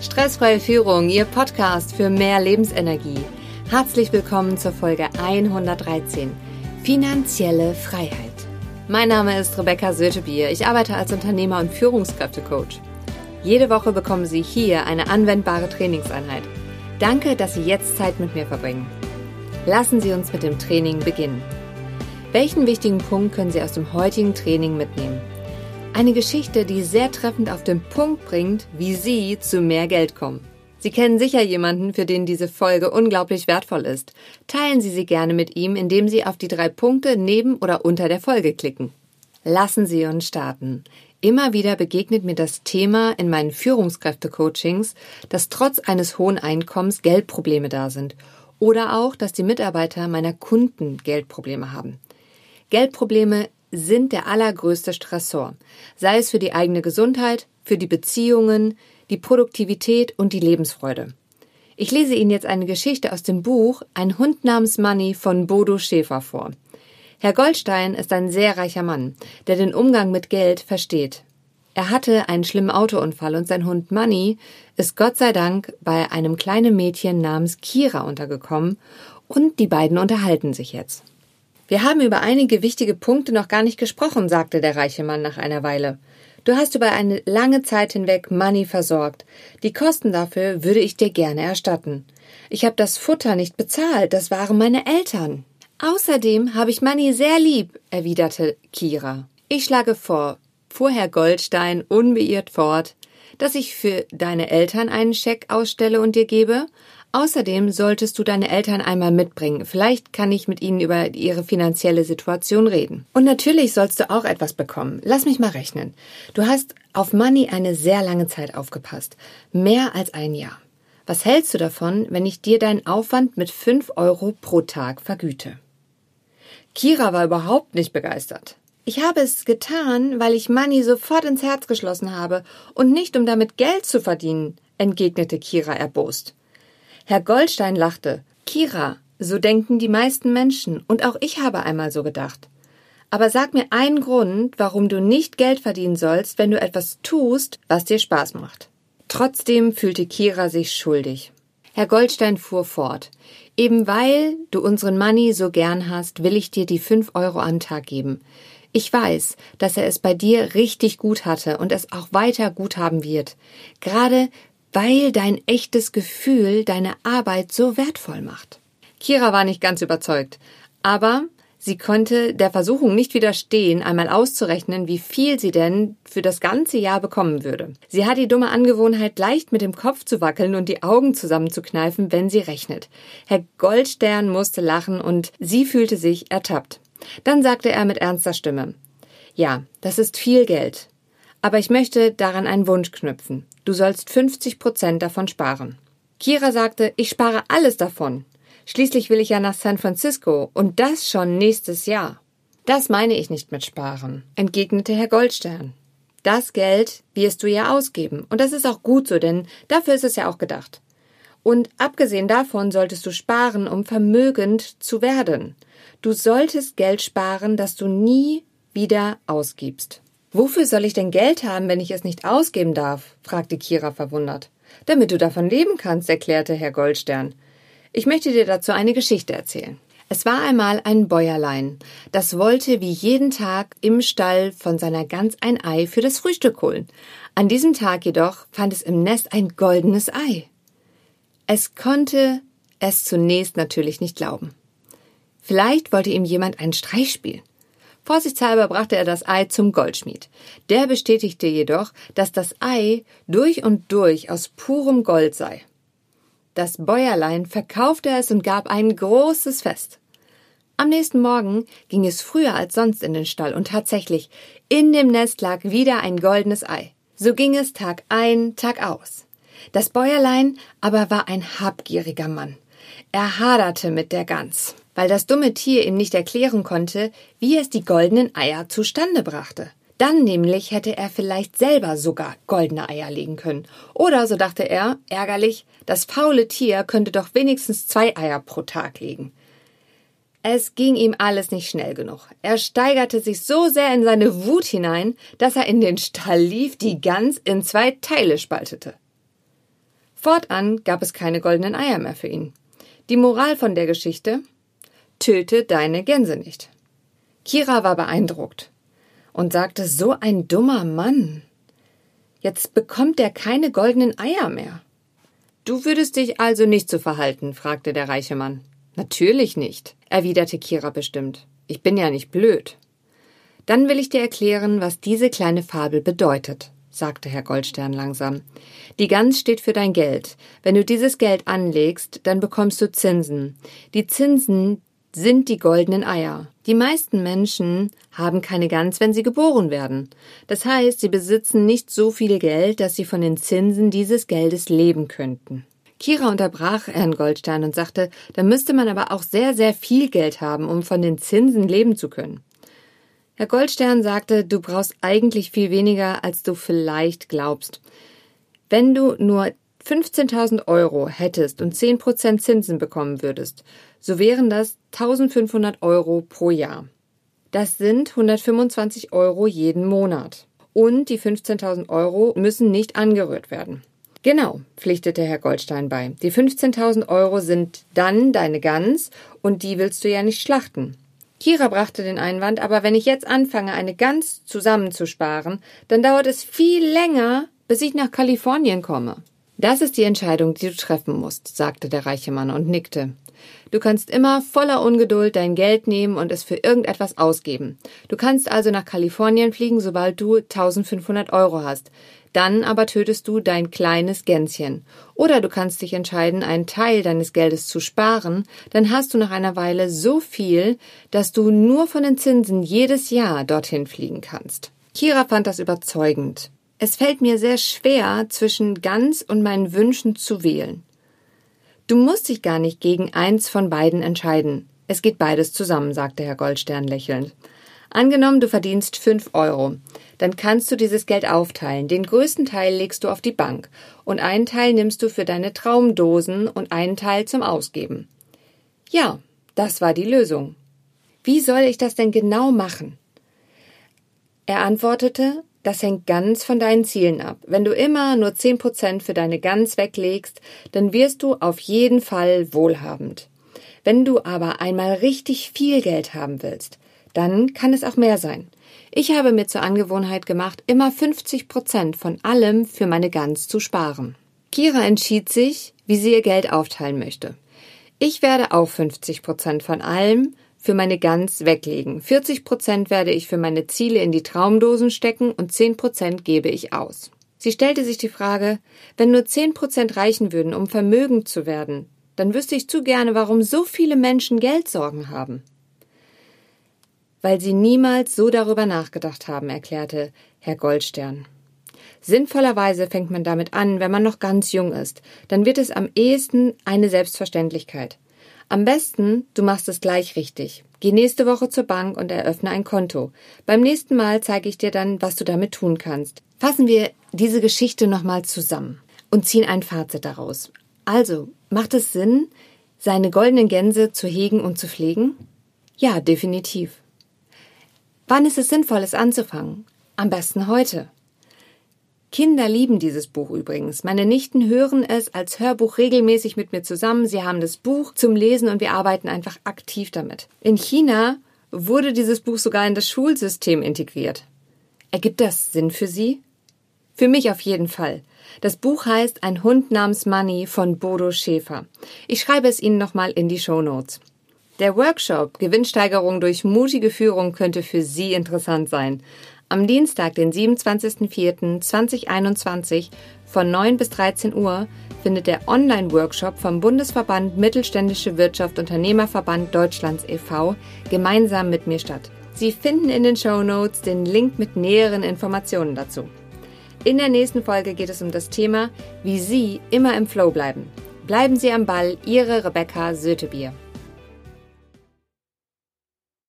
Stressfreie Führung, Ihr Podcast für mehr Lebensenergie. Herzlich willkommen zur Folge 113. Finanzielle Freiheit. Mein Name ist Rebecca Sötebier. Ich arbeite als Unternehmer und Führungskräftecoach. Jede Woche bekommen Sie hier eine anwendbare Trainingseinheit. Danke, dass Sie jetzt Zeit mit mir verbringen. Lassen Sie uns mit dem Training beginnen. Welchen wichtigen Punkt können Sie aus dem heutigen Training mitnehmen? Eine Geschichte, die sehr treffend auf den Punkt bringt, wie Sie zu mehr Geld kommen. Sie kennen sicher jemanden, für den diese Folge unglaublich wertvoll ist. Teilen Sie sie gerne mit ihm, indem Sie auf die drei Punkte neben oder unter der Folge klicken. Lassen Sie uns starten. Immer wieder begegnet mir das Thema in meinen Führungskräfte-Coachings, dass trotz eines hohen Einkommens Geldprobleme da sind. Oder auch, dass die Mitarbeiter meiner Kunden Geldprobleme haben. Geldprobleme sind der allergrößte Stressor, sei es für die eigene Gesundheit, für die Beziehungen, die Produktivität und die Lebensfreude. Ich lese Ihnen jetzt eine Geschichte aus dem Buch Ein Hund namens Money von Bodo Schäfer vor. Herr Goldstein ist ein sehr reicher Mann, der den Umgang mit Geld versteht. Er hatte einen schlimmen Autounfall und sein Hund Money ist Gott sei Dank bei einem kleinen Mädchen namens Kira untergekommen und die beiden unterhalten sich jetzt. Wir haben über einige wichtige Punkte noch gar nicht gesprochen, sagte der reiche Mann nach einer Weile. Du hast über eine lange Zeit hinweg Money versorgt. Die Kosten dafür würde ich dir gerne erstatten. Ich habe das Futter nicht bezahlt, das waren meine Eltern. Außerdem habe ich Money sehr lieb, erwiderte Kira. Ich schlage vor, fuhr Herr Goldstein unbeirrt fort, dass ich für deine Eltern einen Scheck ausstelle und dir gebe, Außerdem solltest du deine Eltern einmal mitbringen. Vielleicht kann ich mit ihnen über ihre finanzielle Situation reden. Und natürlich sollst du auch etwas bekommen. Lass mich mal rechnen. Du hast auf Money eine sehr lange Zeit aufgepasst. Mehr als ein Jahr. Was hältst du davon, wenn ich dir deinen Aufwand mit fünf Euro pro Tag vergüte? Kira war überhaupt nicht begeistert. Ich habe es getan, weil ich Money sofort ins Herz geschlossen habe und nicht um damit Geld zu verdienen, entgegnete Kira erbost. Herr Goldstein lachte. Kira, so denken die meisten Menschen, und auch ich habe einmal so gedacht. Aber sag mir einen Grund, warum du nicht Geld verdienen sollst, wenn du etwas tust, was dir Spaß macht. Trotzdem fühlte Kira sich schuldig. Herr Goldstein fuhr fort. Eben weil du unseren Money so gern hast, will ich dir die fünf Euro am Tag geben. Ich weiß, dass er es bei dir richtig gut hatte und es auch weiter gut haben wird. Gerade weil dein echtes Gefühl deine Arbeit so wertvoll macht. Kira war nicht ganz überzeugt, aber sie konnte der Versuchung nicht widerstehen, einmal auszurechnen, wie viel sie denn für das ganze Jahr bekommen würde. Sie hat die dumme Angewohnheit, leicht mit dem Kopf zu wackeln und die Augen zusammenzukneifen, wenn sie rechnet. Herr Goldstern musste lachen und sie fühlte sich ertappt. Dann sagte er mit ernster Stimme, ja, das ist viel Geld. Aber ich möchte daran einen Wunsch knüpfen. Du sollst 50 Prozent davon sparen. Kira sagte, ich spare alles davon. Schließlich will ich ja nach San Francisco und das schon nächstes Jahr. Das meine ich nicht mit sparen, entgegnete Herr Goldstern. Das Geld wirst du ja ausgeben und das ist auch gut so, denn dafür ist es ja auch gedacht. Und abgesehen davon solltest du sparen, um vermögend zu werden. Du solltest Geld sparen, das du nie wieder ausgibst. Wofür soll ich denn Geld haben, wenn ich es nicht ausgeben darf? fragte Kira verwundert. Damit du davon leben kannst, erklärte Herr Goldstern. Ich möchte dir dazu eine Geschichte erzählen. Es war einmal ein Bäuerlein, das wollte wie jeden Tag im Stall von seiner Gans ein Ei für das Frühstück holen. An diesem Tag jedoch fand es im Nest ein goldenes Ei. Es konnte es zunächst natürlich nicht glauben. Vielleicht wollte ihm jemand einen Streich spielen. Vorsichtshalber brachte er das Ei zum Goldschmied. Der bestätigte jedoch, dass das Ei durch und durch aus purem Gold sei. Das Bäuerlein verkaufte es und gab ein großes Fest. Am nächsten Morgen ging es früher als sonst in den Stall und tatsächlich, in dem Nest lag wieder ein goldenes Ei. So ging es Tag ein, Tag aus. Das Bäuerlein aber war ein habgieriger Mann. Er haderte mit der Gans weil das dumme Tier ihm nicht erklären konnte, wie es die goldenen Eier zustande brachte. Dann nämlich hätte er vielleicht selber sogar goldene Eier legen können. Oder, so dachte er, ärgerlich, das faule Tier könnte doch wenigstens zwei Eier pro Tag legen. Es ging ihm alles nicht schnell genug. Er steigerte sich so sehr in seine Wut hinein, dass er in den Stall lief, die Gans in zwei Teile spaltete. Fortan gab es keine goldenen Eier mehr für ihn. Die Moral von der Geschichte? Töte deine Gänse nicht. Kira war beeindruckt und sagte, so ein dummer Mann. Jetzt bekommt er keine goldenen Eier mehr. Du würdest dich also nicht so verhalten? fragte der reiche Mann. Natürlich nicht, erwiderte Kira bestimmt. Ich bin ja nicht blöd. Dann will ich dir erklären, was diese kleine Fabel bedeutet, sagte Herr Goldstern langsam. Die Gans steht für dein Geld. Wenn du dieses Geld anlegst, dann bekommst du Zinsen. Die Zinsen, sind die goldenen Eier. Die meisten Menschen haben keine Gans, wenn sie geboren werden. Das heißt, sie besitzen nicht so viel Geld, dass sie von den Zinsen dieses Geldes leben könnten. Kira unterbrach Herrn Goldstein und sagte, da müsste man aber auch sehr, sehr viel Geld haben, um von den Zinsen leben zu können. Herr Goldstern sagte, du brauchst eigentlich viel weniger, als du vielleicht glaubst. Wenn du nur 15.000 Euro hättest und 10% Zinsen bekommen würdest, so wären das 1.500 Euro pro Jahr. Das sind 125 Euro jeden Monat. Und die 15.000 Euro müssen nicht angerührt werden. Genau, pflichtete Herr Goldstein bei. Die 15.000 Euro sind dann deine Gans und die willst du ja nicht schlachten. Kira brachte den Einwand, aber wenn ich jetzt anfange, eine Gans zusammenzusparen, dann dauert es viel länger, bis ich nach Kalifornien komme. Das ist die Entscheidung, die du treffen musst, sagte der reiche Mann und nickte. Du kannst immer voller Ungeduld dein Geld nehmen und es für irgendetwas ausgeben. Du kannst also nach Kalifornien fliegen, sobald du 1500 Euro hast. Dann aber tötest du dein kleines Gänschen. Oder du kannst dich entscheiden, einen Teil deines Geldes zu sparen, dann hast du nach einer Weile so viel, dass du nur von den Zinsen jedes Jahr dorthin fliegen kannst. Kira fand das überzeugend. Es fällt mir sehr schwer, zwischen ganz und meinen Wünschen zu wählen. Du musst dich gar nicht gegen eins von beiden entscheiden. Es geht beides zusammen, sagte Herr Goldstern lächelnd. Angenommen, du verdienst fünf Euro. Dann kannst du dieses Geld aufteilen. Den größten Teil legst du auf die Bank und einen Teil nimmst du für deine Traumdosen und einen Teil zum Ausgeben. Ja, das war die Lösung. Wie soll ich das denn genau machen? Er antwortete, das hängt ganz von deinen Zielen ab. Wenn du immer nur zehn Prozent für deine Gans weglegst, dann wirst du auf jeden Fall wohlhabend. Wenn du aber einmal richtig viel Geld haben willst, dann kann es auch mehr sein. Ich habe mir zur Angewohnheit gemacht, immer 50 Prozent von allem für meine Gans zu sparen. Kira entschied sich, wie sie ihr Geld aufteilen möchte. Ich werde auch 50 Prozent von allem für meine Gans weglegen. 40 Prozent werde ich für meine Ziele in die Traumdosen stecken und 10 Prozent gebe ich aus. Sie stellte sich die Frage, wenn nur 10 Prozent reichen würden, um vermögend zu werden, dann wüsste ich zu gerne, warum so viele Menschen Geldsorgen haben. Weil sie niemals so darüber nachgedacht haben, erklärte Herr Goldstern. Sinnvollerweise fängt man damit an, wenn man noch ganz jung ist. Dann wird es am ehesten eine Selbstverständlichkeit. Am besten, du machst es gleich richtig. Geh nächste Woche zur Bank und eröffne ein Konto. Beim nächsten Mal zeige ich dir dann, was du damit tun kannst. Fassen wir diese Geschichte nochmal zusammen und ziehen ein Fazit daraus. Also, macht es Sinn, seine goldenen Gänse zu hegen und zu pflegen? Ja, definitiv. Wann ist es sinnvoll, es anzufangen? Am besten heute. Kinder lieben dieses Buch übrigens. Meine Nichten hören es als Hörbuch regelmäßig mit mir zusammen. Sie haben das Buch zum Lesen und wir arbeiten einfach aktiv damit. In China wurde dieses Buch sogar in das Schulsystem integriert. Ergibt das Sinn für Sie? Für mich auf jeden Fall. Das Buch heißt Ein Hund namens Money von Bodo Schäfer. Ich schreibe es Ihnen nochmal in die Show Notes. Der Workshop Gewinnsteigerung durch mutige Führung könnte für Sie interessant sein. Am Dienstag, den 27.04.2021 von 9 bis 13 Uhr findet der Online-Workshop vom Bundesverband Mittelständische Wirtschaft Unternehmerverband Deutschlands e.V. gemeinsam mit mir statt. Sie finden in den Show Notes den Link mit näheren Informationen dazu. In der nächsten Folge geht es um das Thema, wie Sie immer im Flow bleiben. Bleiben Sie am Ball, Ihre Rebecca Sötebier.